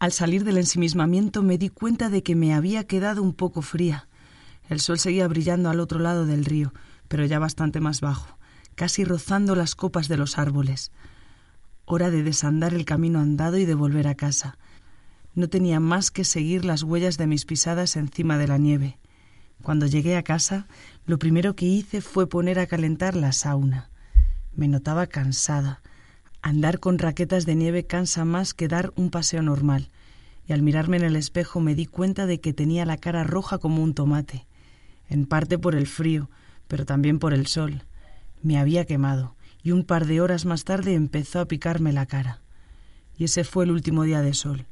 Al salir del ensimismamiento me di cuenta de que me había quedado un poco fría. El sol seguía brillando al otro lado del río, pero ya bastante más bajo, casi rozando las copas de los árboles. Hora de desandar el camino andado y de volver a casa. No tenía más que seguir las huellas de mis pisadas encima de la nieve. Cuando llegué a casa, lo primero que hice fue poner a calentar la sauna. Me notaba cansada, Andar con raquetas de nieve cansa más que dar un paseo normal, y al mirarme en el espejo me di cuenta de que tenía la cara roja como un tomate, en parte por el frío, pero también por el sol. Me había quemado, y un par de horas más tarde empezó a picarme la cara. Y ese fue el último día de sol.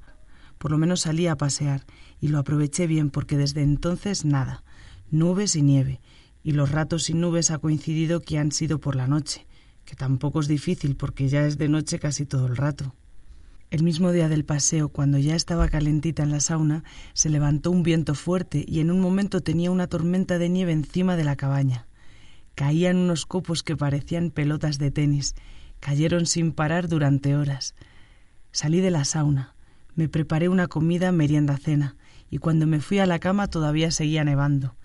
Por lo menos salí a pasear, y lo aproveché bien porque desde entonces nada, nubes y nieve, y los ratos sin nubes ha coincidido que han sido por la noche, que tampoco es difícil porque ya es de noche casi todo el rato. El mismo día del paseo, cuando ya estaba calentita en la sauna, se levantó un viento fuerte y en un momento tenía una tormenta de nieve encima de la cabaña. Caían unos copos que parecían pelotas de tenis. Cayeron sin parar durante horas. Salí de la sauna. Me preparé una comida merienda cena y cuando me fui a la cama todavía seguía nevando.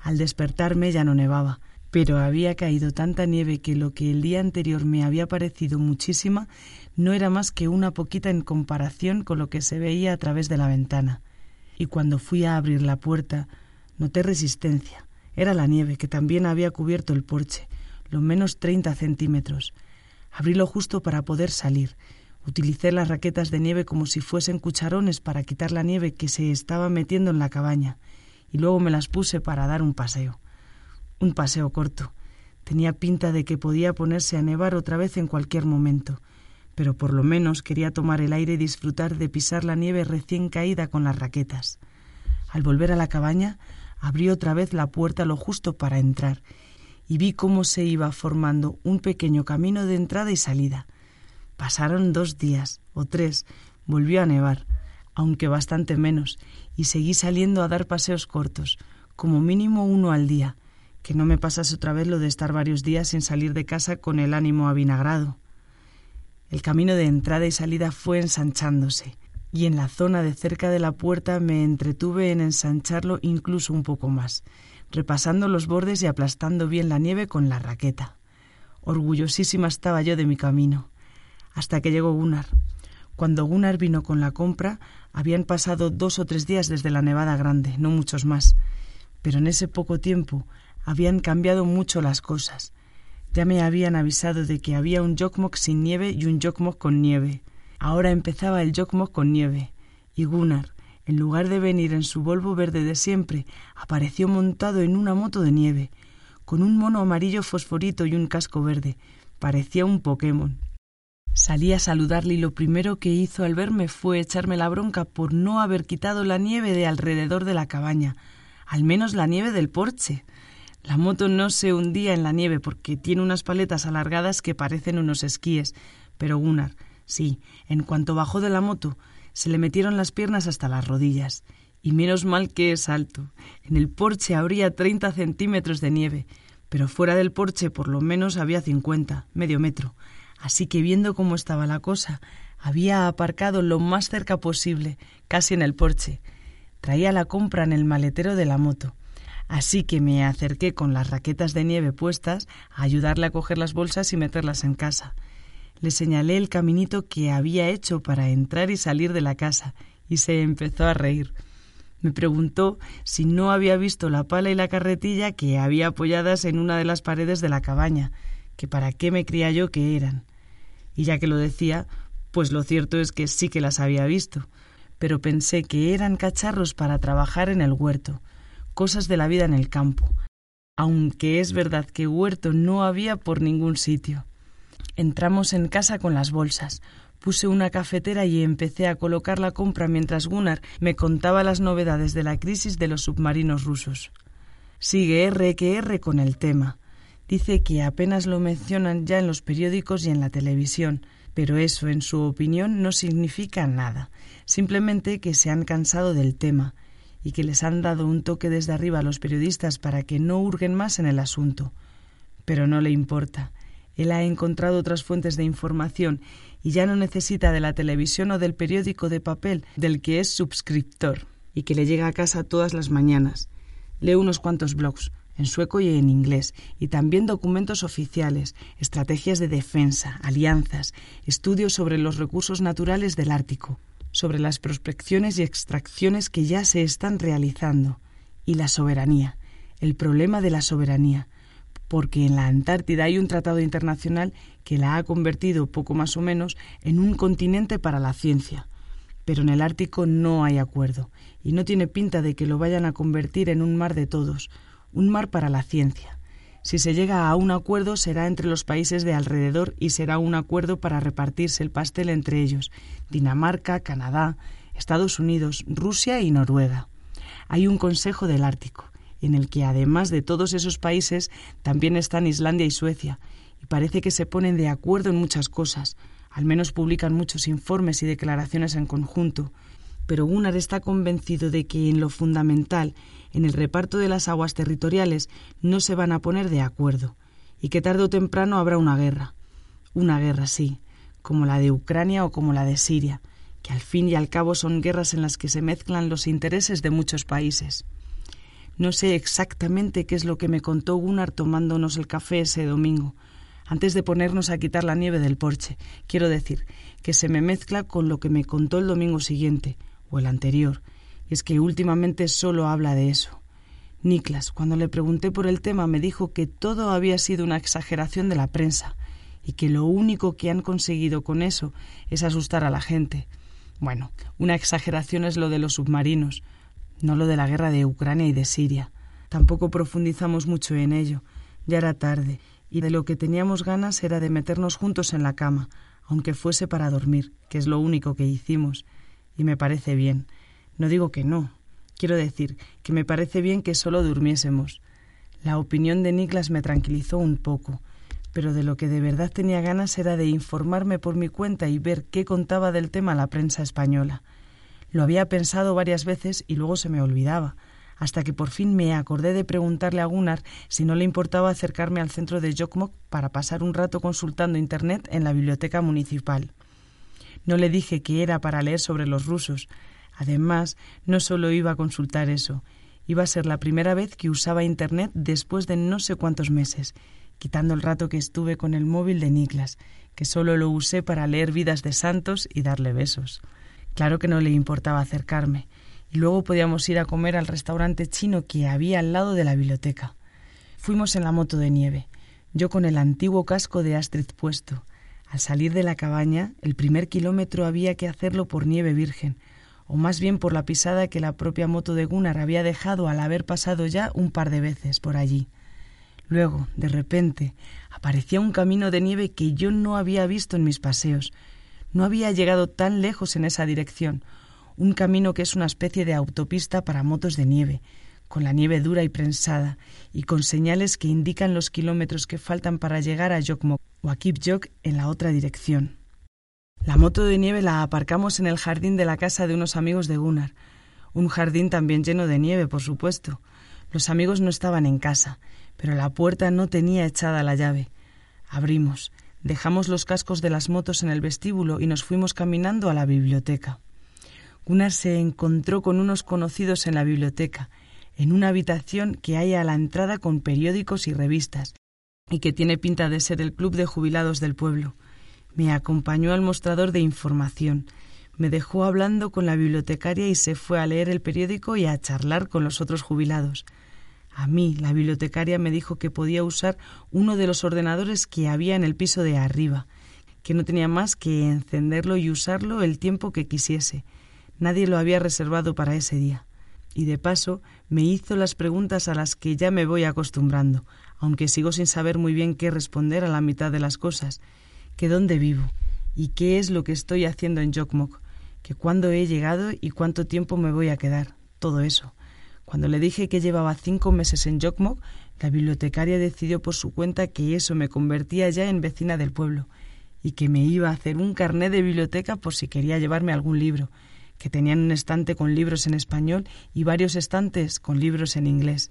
Al despertarme ya no nevaba, pero había caído tanta nieve que lo que el día anterior me había parecido muchísima no era más que una poquita en comparación con lo que se veía a través de la ventana. Y cuando fui a abrir la puerta, noté resistencia. Era la nieve que también había cubierto el porche, lo menos treinta centímetros. Abrí justo para poder salir. Utilicé las raquetas de nieve como si fuesen cucharones para quitar la nieve que se estaba metiendo en la cabaña, y luego me las puse para dar un paseo. Un paseo corto. Tenía pinta de que podía ponerse a nevar otra vez en cualquier momento, pero por lo menos quería tomar el aire y disfrutar de pisar la nieve recién caída con las raquetas. Al volver a la cabaña, abrí otra vez la puerta lo justo para entrar, y vi cómo se iba formando un pequeño camino de entrada y salida. Pasaron dos días o tres, volvió a nevar, aunque bastante menos, y seguí saliendo a dar paseos cortos, como mínimo uno al día, que no me pasase otra vez lo de estar varios días sin salir de casa con el ánimo avinagrado. El camino de entrada y salida fue ensanchándose, y en la zona de cerca de la puerta me entretuve en ensancharlo incluso un poco más, repasando los bordes y aplastando bien la nieve con la raqueta. Orgullosísima estaba yo de mi camino, hasta que llegó Gunnar. Cuando Gunnar vino con la compra, habían pasado dos o tres días desde la nevada grande, no muchos más, pero en ese poco tiempo habían cambiado mucho las cosas. Ya me habían avisado de que había un Jokmok sin nieve y un Jokmok con nieve. Ahora empezaba el Jokmok con nieve. Y Gunnar, en lugar de venir en su Volvo verde de siempre, apareció montado en una moto de nieve, con un mono amarillo fosforito y un casco verde. Parecía un Pokémon. Salí a saludarle y lo primero que hizo al verme fue echarme la bronca por no haber quitado la nieve de alrededor de la cabaña, al menos la nieve del porche. La moto no se hundía en la nieve porque tiene unas paletas alargadas que parecen unos esquíes, pero Gunnar, sí, en cuanto bajó de la moto, se le metieron las piernas hasta las rodillas. Y menos mal que es alto. En el porche habría treinta centímetros de nieve, pero fuera del porche por lo menos había cincuenta, medio metro. Así que viendo cómo estaba la cosa, había aparcado lo más cerca posible, casi en el porche. Traía la compra en el maletero de la moto Así que me acerqué con las raquetas de nieve puestas a ayudarle a coger las bolsas y meterlas en casa. Le señalé el caminito que había hecho para entrar y salir de la casa, y se empezó a reír. Me preguntó si no había visto la pala y la carretilla que había apoyadas en una de las paredes de la cabaña, que para qué me creía yo que eran. Y ya que lo decía, pues lo cierto es que sí que las había visto, pero pensé que eran cacharros para trabajar en el huerto, cosas de la vida en el campo, aunque es verdad que huerto no había por ningún sitio. Entramos en casa con las bolsas. Puse una cafetera y empecé a colocar la compra mientras Gunnar me contaba las novedades de la crisis de los submarinos rusos. Sigue R que R con el tema. Dice que apenas lo mencionan ya en los periódicos y en la televisión, pero eso, en su opinión, no significa nada, simplemente que se han cansado del tema y que les han dado un toque desde arriba a los periodistas para que no hurguen más en el asunto. Pero no le importa. Él ha encontrado otras fuentes de información y ya no necesita de la televisión o del periódico de papel del que es suscriptor y que le llega a casa todas las mañanas. Lee unos cuantos blogs, en sueco y en inglés, y también documentos oficiales, estrategias de defensa, alianzas, estudios sobre los recursos naturales del Ártico, sobre las prospecciones y extracciones que ya se están realizando, y la soberanía, el problema de la soberanía, porque en la Antártida hay un tratado internacional que la ha convertido, poco más o menos, en un continente para la ciencia. Pero en el Ártico no hay acuerdo, y no tiene pinta de que lo vayan a convertir en un mar de todos, un mar para la ciencia. Si se llega a un acuerdo será entre los países de alrededor y será un acuerdo para repartirse el pastel entre ellos, Dinamarca, Canadá, Estados Unidos, Rusia y Noruega. Hay un Consejo del Ártico, en el que además de todos esos países también están Islandia y Suecia, y parece que se ponen de acuerdo en muchas cosas, al menos publican muchos informes y declaraciones en conjunto, pero Gunnar está convencido de que en lo fundamental, en el reparto de las aguas territoriales, no se van a poner de acuerdo, y que tarde o temprano habrá una guerra. Una guerra, sí, como la de Ucrania o como la de Siria, que al fin y al cabo son guerras en las que se mezclan los intereses de muchos países. No sé exactamente qué es lo que me contó Gunnar tomándonos el café ese domingo, antes de ponernos a quitar la nieve del porche. Quiero decir, que se me mezcla con lo que me contó el domingo siguiente, o el anterior, y es que últimamente solo habla de eso. Niklas, cuando le pregunté por el tema, me dijo que todo había sido una exageración de la prensa, y que lo único que han conseguido con eso es asustar a la gente. Bueno, una exageración es lo de los submarinos, no lo de la guerra de Ucrania y de Siria. Tampoco profundizamos mucho en ello. Ya era tarde, y de lo que teníamos ganas era de meternos juntos en la cama, aunque fuese para dormir, que es lo único que hicimos. Y me parece bien. No digo que no. Quiero decir que me parece bien que solo durmiésemos. La opinión de Niklas me tranquilizó un poco, pero de lo que de verdad tenía ganas era de informarme por mi cuenta y ver qué contaba del tema la prensa española. Lo había pensado varias veces y luego se me olvidaba, hasta que por fin me acordé de preguntarle a Gunnar si no le importaba acercarme al centro de Jokmok para pasar un rato consultando Internet en la biblioteca municipal. No le dije que era para leer sobre los rusos. Además, no solo iba a consultar eso, iba a ser la primera vez que usaba Internet después de no sé cuántos meses, quitando el rato que estuve con el móvil de Niklas, que solo lo usé para leer vidas de santos y darle besos. Claro que no le importaba acercarme, y luego podíamos ir a comer al restaurante chino que había al lado de la biblioteca. Fuimos en la moto de nieve, yo con el antiguo casco de Astrid puesto. Al salir de la cabaña, el primer kilómetro había que hacerlo por nieve virgen, o más bien por la pisada que la propia moto de Gunnar había dejado al haber pasado ya un par de veces por allí. Luego, de repente, aparecía un camino de nieve que yo no había visto en mis paseos, no había llegado tan lejos en esa dirección, un camino que es una especie de autopista para motos de nieve, con la nieve dura y prensada, y con señales que indican los kilómetros que faltan para llegar a Jokmok o a Kipjok en la otra dirección. La moto de nieve la aparcamos en el jardín de la casa de unos amigos de Gunnar, un jardín también lleno de nieve, por supuesto. Los amigos no estaban en casa, pero la puerta no tenía echada la llave. Abrimos. Dejamos los cascos de las motos en el vestíbulo y nos fuimos caminando a la biblioteca. Gunnar se encontró con unos conocidos en la biblioteca, en una habitación que hay a la entrada con periódicos y revistas, y que tiene pinta de ser el club de jubilados del pueblo. Me acompañó al mostrador de información, me dejó hablando con la bibliotecaria y se fue a leer el periódico y a charlar con los otros jubilados. A mí, la bibliotecaria me dijo que podía usar uno de los ordenadores que había en el piso de arriba, que no tenía más que encenderlo y usarlo el tiempo que quisiese. Nadie lo había reservado para ese día. Y de paso me hizo las preguntas a las que ya me voy acostumbrando, aunque sigo sin saber muy bien qué responder a la mitad de las cosas, que dónde vivo y qué es lo que estoy haciendo en Jokmok, que cuándo he llegado y cuánto tiempo me voy a quedar, todo eso. Cuando le dije que llevaba cinco meses en Jokmok, la bibliotecaria decidió por su cuenta que eso me convertía ya en vecina del pueblo y que me iba a hacer un carné de biblioteca por si quería llevarme algún libro, que tenían un estante con libros en español y varios estantes con libros en inglés.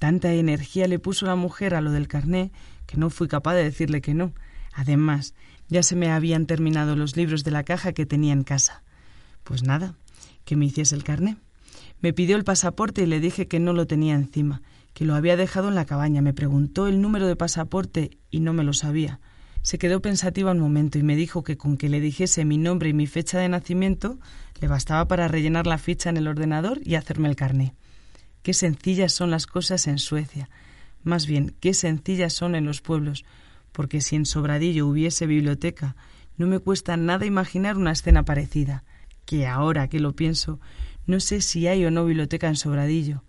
Tanta energía le puso la mujer a lo del carné que no fui capaz de decirle que no. Además, ya se me habían terminado los libros de la caja que tenía en casa. Pues nada, que me hiciese el carné. Me pidió el pasaporte y le dije que no lo tenía encima, que lo había dejado en la cabaña. Me preguntó el número de pasaporte y no me lo sabía. Se quedó pensativa un momento y me dijo que con que le dijese mi nombre y mi fecha de nacimiento le bastaba para rellenar la ficha en el ordenador y hacerme el carné. Qué sencillas son las cosas en Suecia. Más bien, qué sencillas son en los pueblos, porque si en Sobradillo hubiese biblioteca, no me cuesta nada imaginar una escena parecida, que ahora que lo pienso, no sé si hay o no biblioteca en Sobradillo.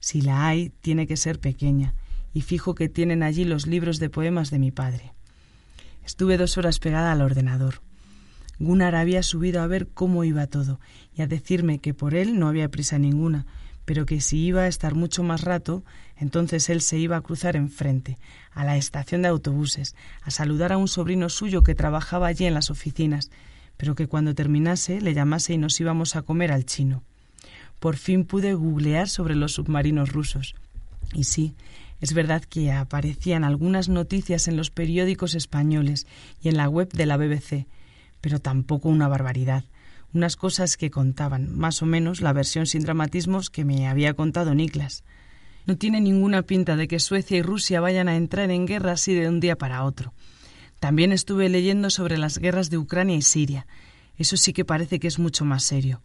Si la hay, tiene que ser pequeña, y fijo que tienen allí los libros de poemas de mi padre. Estuve dos horas pegada al ordenador. Gunnar había subido a ver cómo iba todo y a decirme que por él no había prisa ninguna, pero que si iba a estar mucho más rato, entonces él se iba a cruzar enfrente, a la estación de autobuses, a saludar a un sobrino suyo que trabajaba allí en las oficinas, pero que cuando terminase le llamase y nos íbamos a comer al chino. Por fin pude googlear sobre los submarinos rusos. Y sí, es verdad que aparecían algunas noticias en los periódicos españoles y en la web de la BBC, pero tampoco una barbaridad unas cosas que contaban, más o menos la versión sin dramatismos que me había contado Niklas. No tiene ninguna pinta de que Suecia y Rusia vayan a entrar en guerra así de un día para otro. También estuve leyendo sobre las guerras de Ucrania y Siria. Eso sí que parece que es mucho más serio.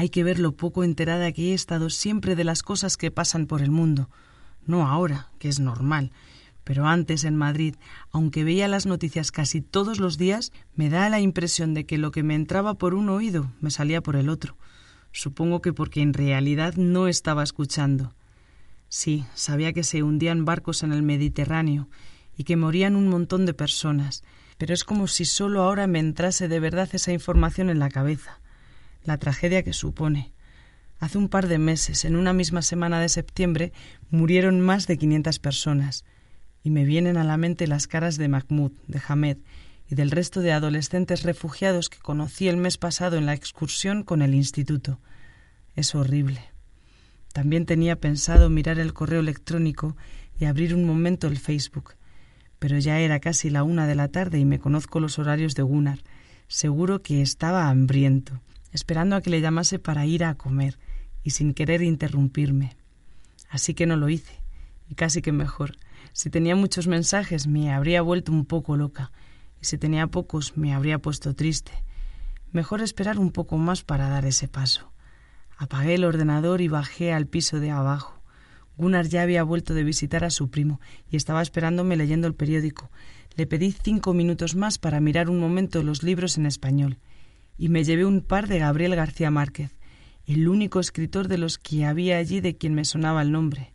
Hay que ver lo poco enterada que he estado siempre de las cosas que pasan por el mundo. No ahora, que es normal, pero antes en Madrid, aunque veía las noticias casi todos los días, me da la impresión de que lo que me entraba por un oído me salía por el otro. Supongo que porque en realidad no estaba escuchando. Sí, sabía que se hundían barcos en el Mediterráneo y que morían un montón de personas, pero es como si solo ahora me entrase de verdad esa información en la cabeza, la tragedia que supone. Hace un par de meses, en una misma semana de septiembre, murieron más de quinientas personas y me vienen a la mente las caras de Mahmoud, de Hamed y del resto de adolescentes refugiados que conocí el mes pasado en la excursión con el instituto. Es horrible. También tenía pensado mirar el correo electrónico y abrir un momento el Facebook, pero ya era casi la una de la tarde y me conozco los horarios de Gunnar. Seguro que estaba hambriento, esperando a que le llamase para ir a comer y sin querer interrumpirme. Así que no lo hice, y casi que mejor si tenía muchos mensajes me habría vuelto un poco loca, y si tenía pocos me habría puesto triste. Mejor esperar un poco más para dar ese paso. Apagué el ordenador y bajé al piso de abajo. Gunnar ya había vuelto de visitar a su primo y estaba esperándome leyendo el periódico. Le pedí cinco minutos más para mirar un momento los libros en español y me llevé un par de Gabriel García Márquez, el único escritor de los que había allí de quien me sonaba el nombre.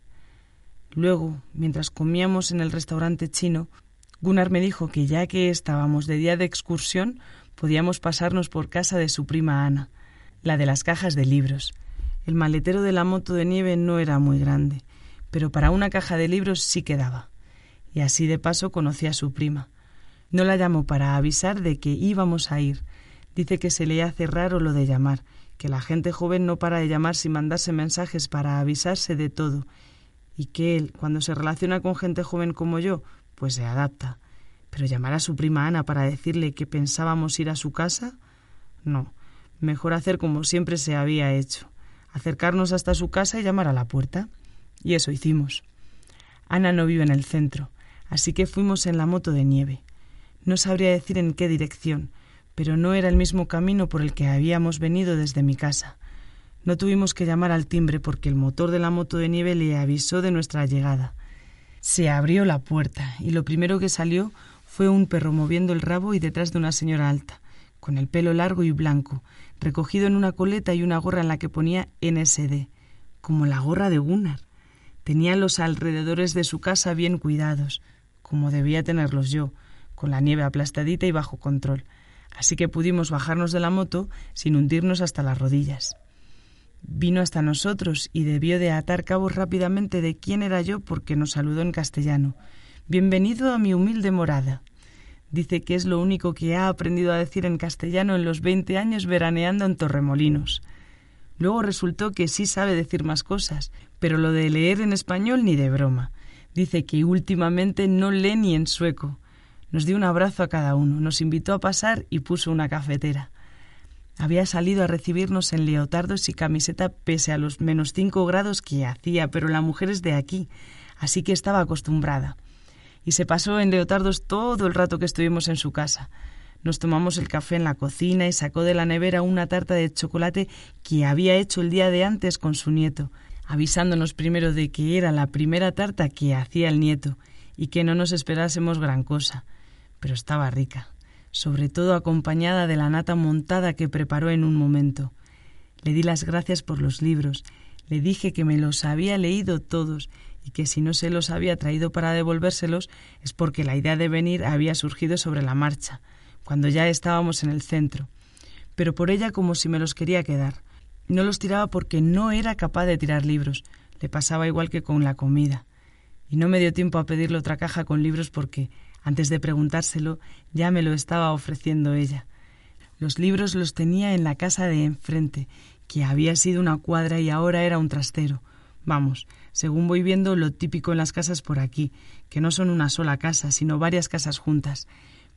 Luego, mientras comíamos en el restaurante chino, Gunnar me dijo que ya que estábamos de día de excursión, podíamos pasarnos por casa de su prima Ana, la de las cajas de libros. El maletero de la moto de nieve no era muy grande, pero para una caja de libros sí quedaba. Y así de paso conocí a su prima. No la llamó para avisar de que íbamos a ir. Dice que se le hace raro lo de llamar, que la gente joven no para de llamar sin mandarse mensajes para avisarse de todo, y que él, cuando se relaciona con gente joven como yo, pues se adapta. Pero llamar a su prima Ana para decirle que pensábamos ir a su casa, no. Mejor hacer como siempre se había hecho, acercarnos hasta su casa y llamar a la puerta. Y eso hicimos. Ana no vive en el centro, así que fuimos en la moto de nieve. No sabría decir en qué dirección, pero no era el mismo camino por el que habíamos venido desde mi casa. No tuvimos que llamar al timbre porque el motor de la moto de nieve le avisó de nuestra llegada. Se abrió la puerta y lo primero que salió fue un perro moviendo el rabo y detrás de una señora alta, con el pelo largo y blanco, recogido en una coleta y una gorra en la que ponía NSD, como la gorra de Gunnar. Tenía los alrededores de su casa bien cuidados, como debía tenerlos yo, con la nieve aplastadita y bajo control, así que pudimos bajarnos de la moto sin hundirnos hasta las rodillas. Vino hasta nosotros y debió de atar cabos rápidamente de quién era yo porque nos saludó en castellano. Bienvenido a mi humilde morada. Dice que es lo único que ha aprendido a decir en castellano en los veinte años veraneando en Torremolinos. Luego resultó que sí sabe decir más cosas, pero lo de leer en español ni de broma. Dice que últimamente no lee ni en sueco. Nos dio un abrazo a cada uno, nos invitó a pasar y puso una cafetera. Había salido a recibirnos en leotardos y camiseta pese a los menos cinco grados que hacía, pero la mujer es de aquí, así que estaba acostumbrada. Y se pasó en leotardos todo el rato que estuvimos en su casa. Nos tomamos el café en la cocina y sacó de la nevera una tarta de chocolate que había hecho el día de antes con su nieto, avisándonos primero de que era la primera tarta que hacía el nieto y que no nos esperásemos gran cosa, pero estaba rica sobre todo acompañada de la nata montada que preparó en un momento. Le di las gracias por los libros, le dije que me los había leído todos y que si no se los había traído para devolvérselos es porque la idea de venir había surgido sobre la marcha, cuando ya estábamos en el centro, pero por ella como si me los quería quedar. No los tiraba porque no era capaz de tirar libros, le pasaba igual que con la comida. Y no me dio tiempo a pedirle otra caja con libros porque antes de preguntárselo, ya me lo estaba ofreciendo ella. Los libros los tenía en la casa de enfrente, que había sido una cuadra y ahora era un trastero. Vamos, según voy viendo lo típico en las casas por aquí, que no son una sola casa, sino varias casas juntas.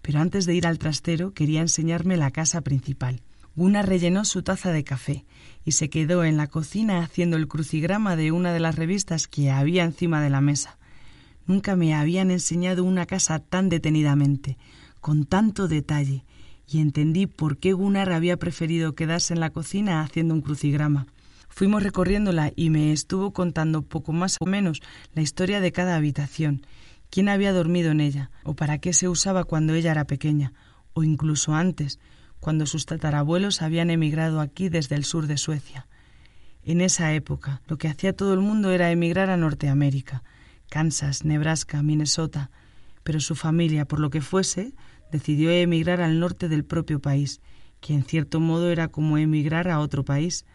Pero antes de ir al trastero quería enseñarme la casa principal. Una rellenó su taza de café y se quedó en la cocina haciendo el crucigrama de una de las revistas que había encima de la mesa. Nunca me habían enseñado una casa tan detenidamente, con tanto detalle, y entendí por qué Gunnar había preferido quedarse en la cocina haciendo un crucigrama. Fuimos recorriéndola y me estuvo contando poco más o menos la historia de cada habitación, quién había dormido en ella, o para qué se usaba cuando ella era pequeña, o incluso antes, cuando sus tatarabuelos habían emigrado aquí desde el sur de Suecia. En esa época, lo que hacía todo el mundo era emigrar a Norteamérica, Kansas, Nebraska, Minnesota, pero su familia, por lo que fuese, decidió emigrar al norte del propio país, que en cierto modo era como emigrar a otro país.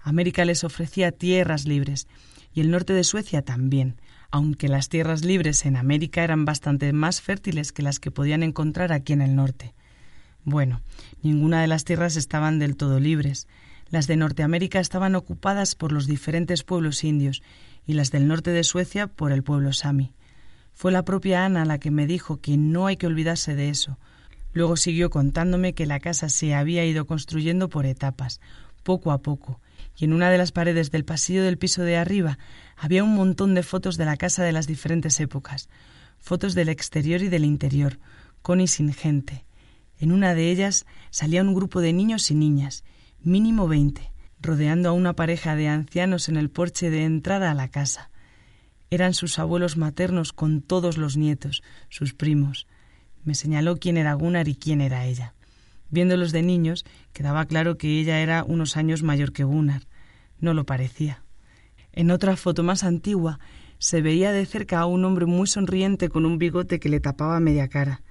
América les ofrecía tierras libres, y el norte de Suecia también, aunque las tierras libres en América eran bastante más fértiles que las que podían encontrar aquí en el norte. Bueno, ninguna de las tierras estaban del todo libres. Las de Norteamérica estaban ocupadas por los diferentes pueblos indios, y las del norte de Suecia por el pueblo sami. Fue la propia Ana la que me dijo que no hay que olvidarse de eso. Luego siguió contándome que la casa se había ido construyendo por etapas, poco a poco, y en una de las paredes del pasillo del piso de arriba había un montón de fotos de la casa de las diferentes épocas, fotos del exterior y del interior, con y sin gente. En una de ellas salía un grupo de niños y niñas, mínimo veinte, rodeando a una pareja de ancianos en el porche de entrada a la casa. Eran sus abuelos maternos con todos los nietos, sus primos. Me señaló quién era Gunnar y quién era ella. Viéndolos de niños, quedaba claro que ella era unos años mayor que Gunnar. No lo parecía. En otra foto más antigua se veía de cerca a un hombre muy sonriente con un bigote que le tapaba media cara.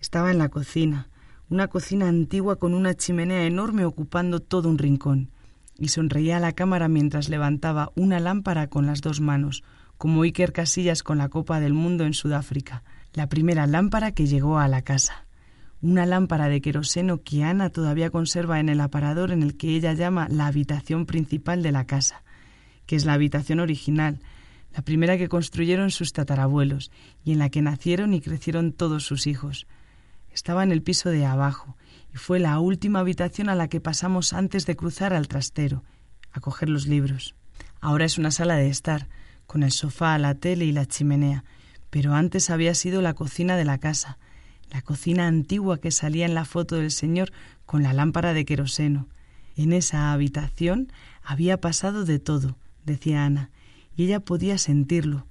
Estaba en la cocina, una cocina antigua con una chimenea enorme ocupando todo un rincón y sonreía a la cámara mientras levantaba una lámpara con las dos manos, como Iker Casillas con la Copa del Mundo en Sudáfrica, la primera lámpara que llegó a la casa. Una lámpara de queroseno que Ana todavía conserva en el aparador en el que ella llama la habitación principal de la casa, que es la habitación original, la primera que construyeron sus tatarabuelos y en la que nacieron y crecieron todos sus hijos. Estaba en el piso de abajo fue la última habitación a la que pasamos antes de cruzar al trastero, a coger los libros. Ahora es una sala de estar, con el sofá, la tele y la chimenea, pero antes había sido la cocina de la casa, la cocina antigua que salía en la foto del señor con la lámpara de queroseno. En esa habitación había pasado de todo, decía Ana, y ella podía sentirlo.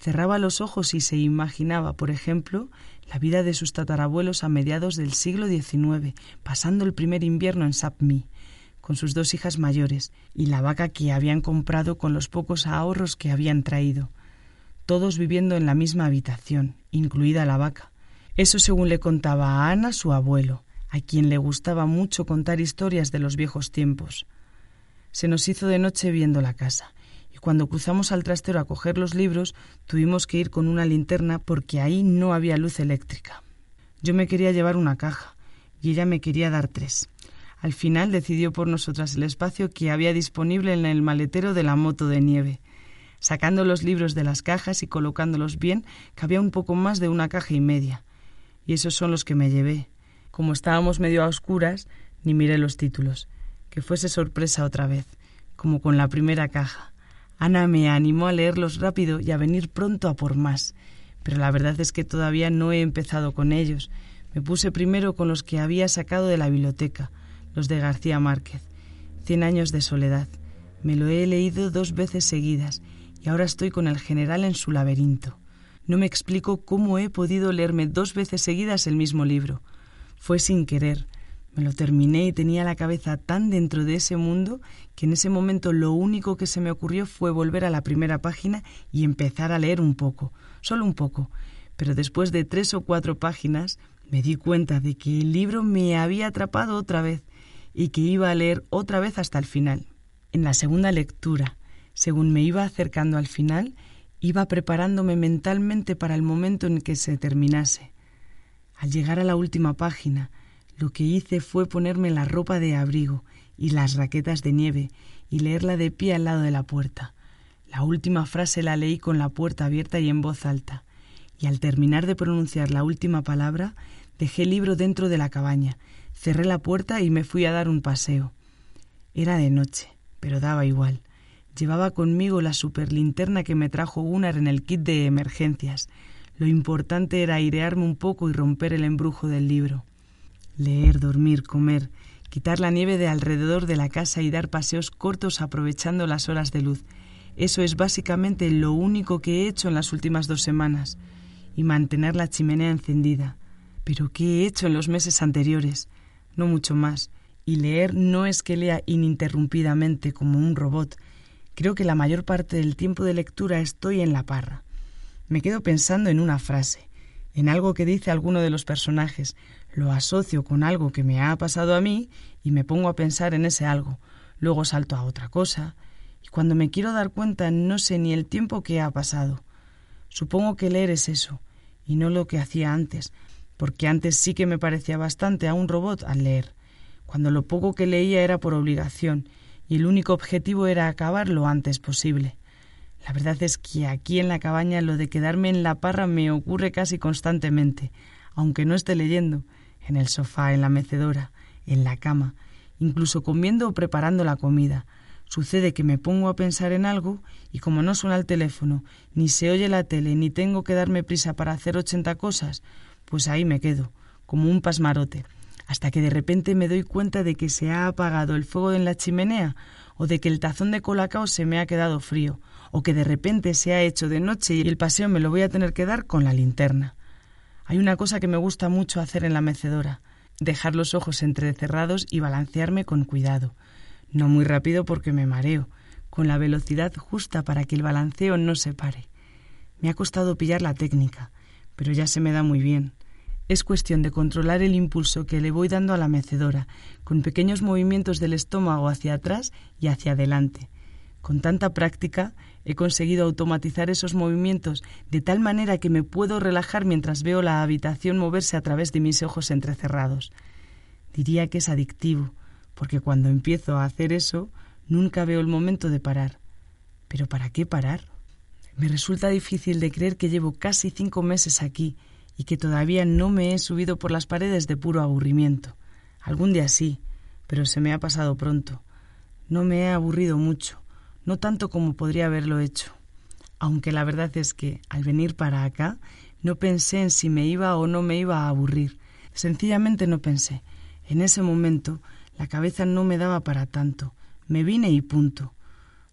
Cerraba los ojos y se imaginaba, por ejemplo, la vida de sus tatarabuelos a mediados del siglo XIX, pasando el primer invierno en Sapmi, con sus dos hijas mayores y la vaca que habían comprado con los pocos ahorros que habían traído, todos viviendo en la misma habitación, incluida la vaca. Eso según le contaba a Ana su abuelo, a quien le gustaba mucho contar historias de los viejos tiempos. Se nos hizo de noche viendo la casa, cuando cruzamos al trastero a coger los libros, tuvimos que ir con una linterna porque ahí no había luz eléctrica. Yo me quería llevar una caja y ella me quería dar tres. Al final decidió por nosotras el espacio que había disponible en el maletero de la moto de nieve. Sacando los libros de las cajas y colocándolos bien, cabía un poco más de una caja y media. y esos son los que me llevé. Como estábamos medio a oscuras, ni miré los títulos. Que fuese sorpresa otra vez, como con la primera caja. Ana me animó a leerlos rápido y a venir pronto a por más, pero la verdad es que todavía no he empezado con ellos. Me puse primero con los que había sacado de la biblioteca, los de García Márquez. Cien años de soledad. Me lo he leído dos veces seguidas y ahora estoy con el general en su laberinto. No me explico cómo he podido leerme dos veces seguidas el mismo libro. Fue sin querer, me lo terminé y tenía la cabeza tan dentro de ese mundo que en ese momento lo único que se me ocurrió fue volver a la primera página y empezar a leer un poco, solo un poco. Pero después de tres o cuatro páginas me di cuenta de que el libro me había atrapado otra vez y que iba a leer otra vez hasta el final. En la segunda lectura, según me iba acercando al final, iba preparándome mentalmente para el momento en que se terminase. Al llegar a la última página, lo que hice fue ponerme la ropa de abrigo y las raquetas de nieve y leerla de pie al lado de la puerta. La última frase la leí con la puerta abierta y en voz alta, y al terminar de pronunciar la última palabra, dejé el libro dentro de la cabaña, cerré la puerta y me fui a dar un paseo. Era de noche, pero daba igual. Llevaba conmigo la superlinterna que me trajo Gunnar en el kit de emergencias. Lo importante era airearme un poco y romper el embrujo del libro leer, dormir, comer, quitar la nieve de alrededor de la casa y dar paseos cortos aprovechando las horas de luz. Eso es básicamente lo único que he hecho en las últimas dos semanas. Y mantener la chimenea encendida. Pero ¿qué he hecho en los meses anteriores? No mucho más. Y leer no es que lea ininterrumpidamente como un robot. Creo que la mayor parte del tiempo de lectura estoy en la parra. Me quedo pensando en una frase, en algo que dice alguno de los personajes, lo asocio con algo que me ha pasado a mí y me pongo a pensar en ese algo. Luego salto a otra cosa y cuando me quiero dar cuenta no sé ni el tiempo que ha pasado. Supongo que leer es eso y no lo que hacía antes, porque antes sí que me parecía bastante a un robot al leer, cuando lo poco que leía era por obligación y el único objetivo era acabar lo antes posible. La verdad es que aquí en la cabaña lo de quedarme en la parra me ocurre casi constantemente, aunque no esté leyendo, en el sofá, en la mecedora, en la cama, incluso comiendo o preparando la comida. Sucede que me pongo a pensar en algo y como no suena el teléfono, ni se oye la tele, ni tengo que darme prisa para hacer ochenta cosas, pues ahí me quedo, como un pasmarote, hasta que de repente me doy cuenta de que se ha apagado el fuego en la chimenea, o de que el tazón de colacao se me ha quedado frío, o que de repente se ha hecho de noche y el paseo me lo voy a tener que dar con la linterna. Hay una cosa que me gusta mucho hacer en la mecedora, dejar los ojos entrecerrados y balancearme con cuidado. No muy rápido porque me mareo, con la velocidad justa para que el balanceo no se pare. Me ha costado pillar la técnica, pero ya se me da muy bien. Es cuestión de controlar el impulso que le voy dando a la mecedora, con pequeños movimientos del estómago hacia atrás y hacia adelante. Con tanta práctica he conseguido automatizar esos movimientos de tal manera que me puedo relajar mientras veo la habitación moverse a través de mis ojos entrecerrados. Diría que es adictivo, porque cuando empiezo a hacer eso, nunca veo el momento de parar. Pero ¿para qué parar? Me resulta difícil de creer que llevo casi cinco meses aquí y que todavía no me he subido por las paredes de puro aburrimiento. Algún día sí, pero se me ha pasado pronto. No me he aburrido mucho no tanto como podría haberlo hecho, aunque la verdad es que al venir para acá no pensé en si me iba o no me iba a aburrir, sencillamente no pensé. En ese momento la cabeza no me daba para tanto, me vine y punto.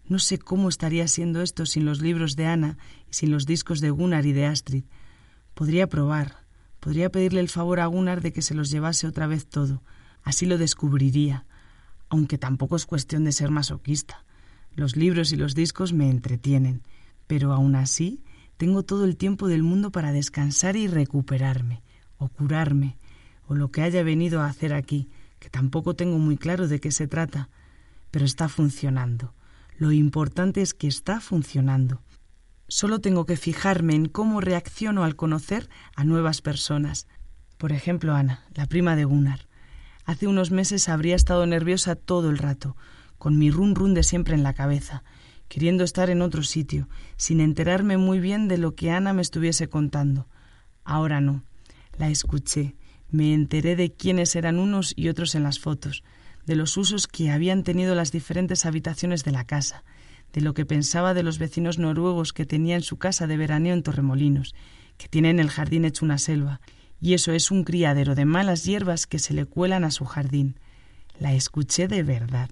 No sé cómo estaría siendo esto sin los libros de Ana y sin los discos de Gunnar y de Astrid. Podría probar, podría pedirle el favor a Gunnar de que se los llevase otra vez todo, así lo descubriría, aunque tampoco es cuestión de ser masoquista. Los libros y los discos me entretienen, pero aún así tengo todo el tiempo del mundo para descansar y recuperarme, o curarme, o lo que haya venido a hacer aquí, que tampoco tengo muy claro de qué se trata, pero está funcionando. Lo importante es que está funcionando. Solo tengo que fijarme en cómo reacciono al conocer a nuevas personas. Por ejemplo, Ana, la prima de Gunnar. Hace unos meses habría estado nerviosa todo el rato, con mi run run de siempre en la cabeza, queriendo estar en otro sitio, sin enterarme muy bien de lo que Ana me estuviese contando. Ahora no. La escuché, me enteré de quiénes eran unos y otros en las fotos, de los usos que habían tenido las diferentes habitaciones de la casa, de lo que pensaba de los vecinos noruegos que tenía en su casa de veraneo en Torremolinos, que tienen el jardín hecho una selva, y eso es un criadero de malas hierbas que se le cuelan a su jardín. La escuché de verdad.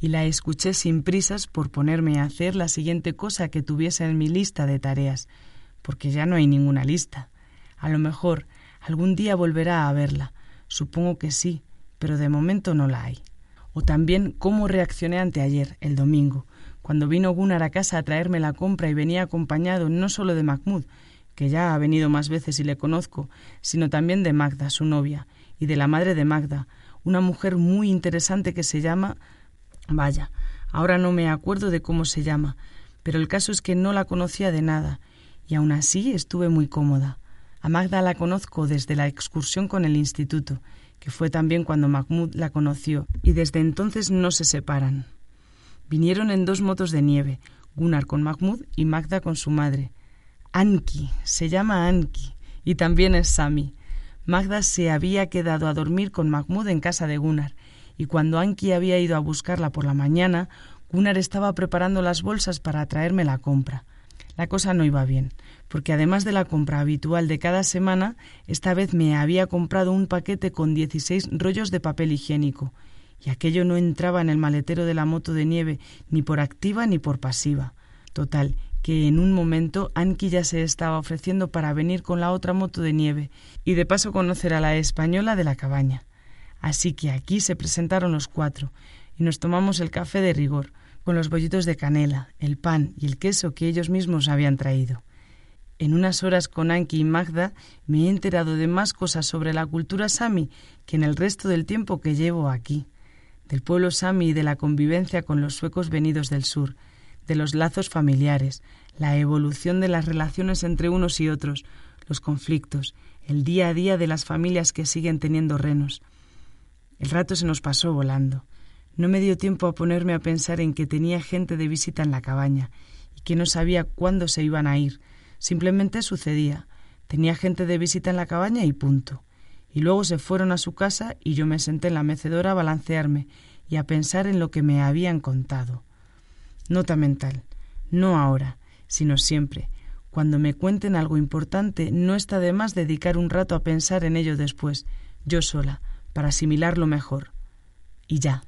Y la escuché sin prisas por ponerme a hacer la siguiente cosa que tuviese en mi lista de tareas, porque ya no hay ninguna lista. A lo mejor algún día volverá a verla. Supongo que sí, pero de momento no la hay. O también cómo reaccioné anteayer, el domingo, cuando vino Gunnar a casa a traerme la compra y venía acompañado no solo de Mahmoud, que ya ha venido más veces y le conozco, sino también de Magda, su novia, y de la madre de Magda, una mujer muy interesante que se llama... Vaya, ahora no me acuerdo de cómo se llama, pero el caso es que no la conocía de nada, y aun así estuve muy cómoda. A Magda la conozco desde la excursión con el instituto, que fue también cuando Mahmoud la conoció, y desde entonces no se separan. Vinieron en dos motos de nieve, Gunnar con Mahmoud y Magda con su madre. Anki, se llama Anki, y también es Sami. Magda se había quedado a dormir con Mahmoud en casa de Gunnar, y cuando Anki había ido a buscarla por la mañana, Gunnar estaba preparando las bolsas para traerme la compra. La cosa no iba bien, porque además de la compra habitual de cada semana, esta vez me había comprado un paquete con dieciséis rollos de papel higiénico, y aquello no entraba en el maletero de la moto de nieve ni por activa ni por pasiva. Total, que en un momento Anki ya se estaba ofreciendo para venir con la otra moto de nieve y de paso conocer a la española de la cabaña. Así que aquí se presentaron los cuatro y nos tomamos el café de rigor, con los bollitos de canela, el pan y el queso que ellos mismos habían traído. En unas horas con Anki y Magda me he enterado de más cosas sobre la cultura sami que en el resto del tiempo que llevo aquí, del pueblo sami y de la convivencia con los suecos venidos del sur, de los lazos familiares, la evolución de las relaciones entre unos y otros, los conflictos, el día a día de las familias que siguen teniendo renos. El rato se nos pasó volando. No me dio tiempo a ponerme a pensar en que tenía gente de visita en la cabaña y que no sabía cuándo se iban a ir. Simplemente sucedía. Tenía gente de visita en la cabaña y punto. Y luego se fueron a su casa y yo me senté en la mecedora a balancearme y a pensar en lo que me habían contado. Nota mental. No ahora, sino siempre. Cuando me cuenten algo importante, no está de más dedicar un rato a pensar en ello después, yo sola, para asimilarlo mejor. Y ya.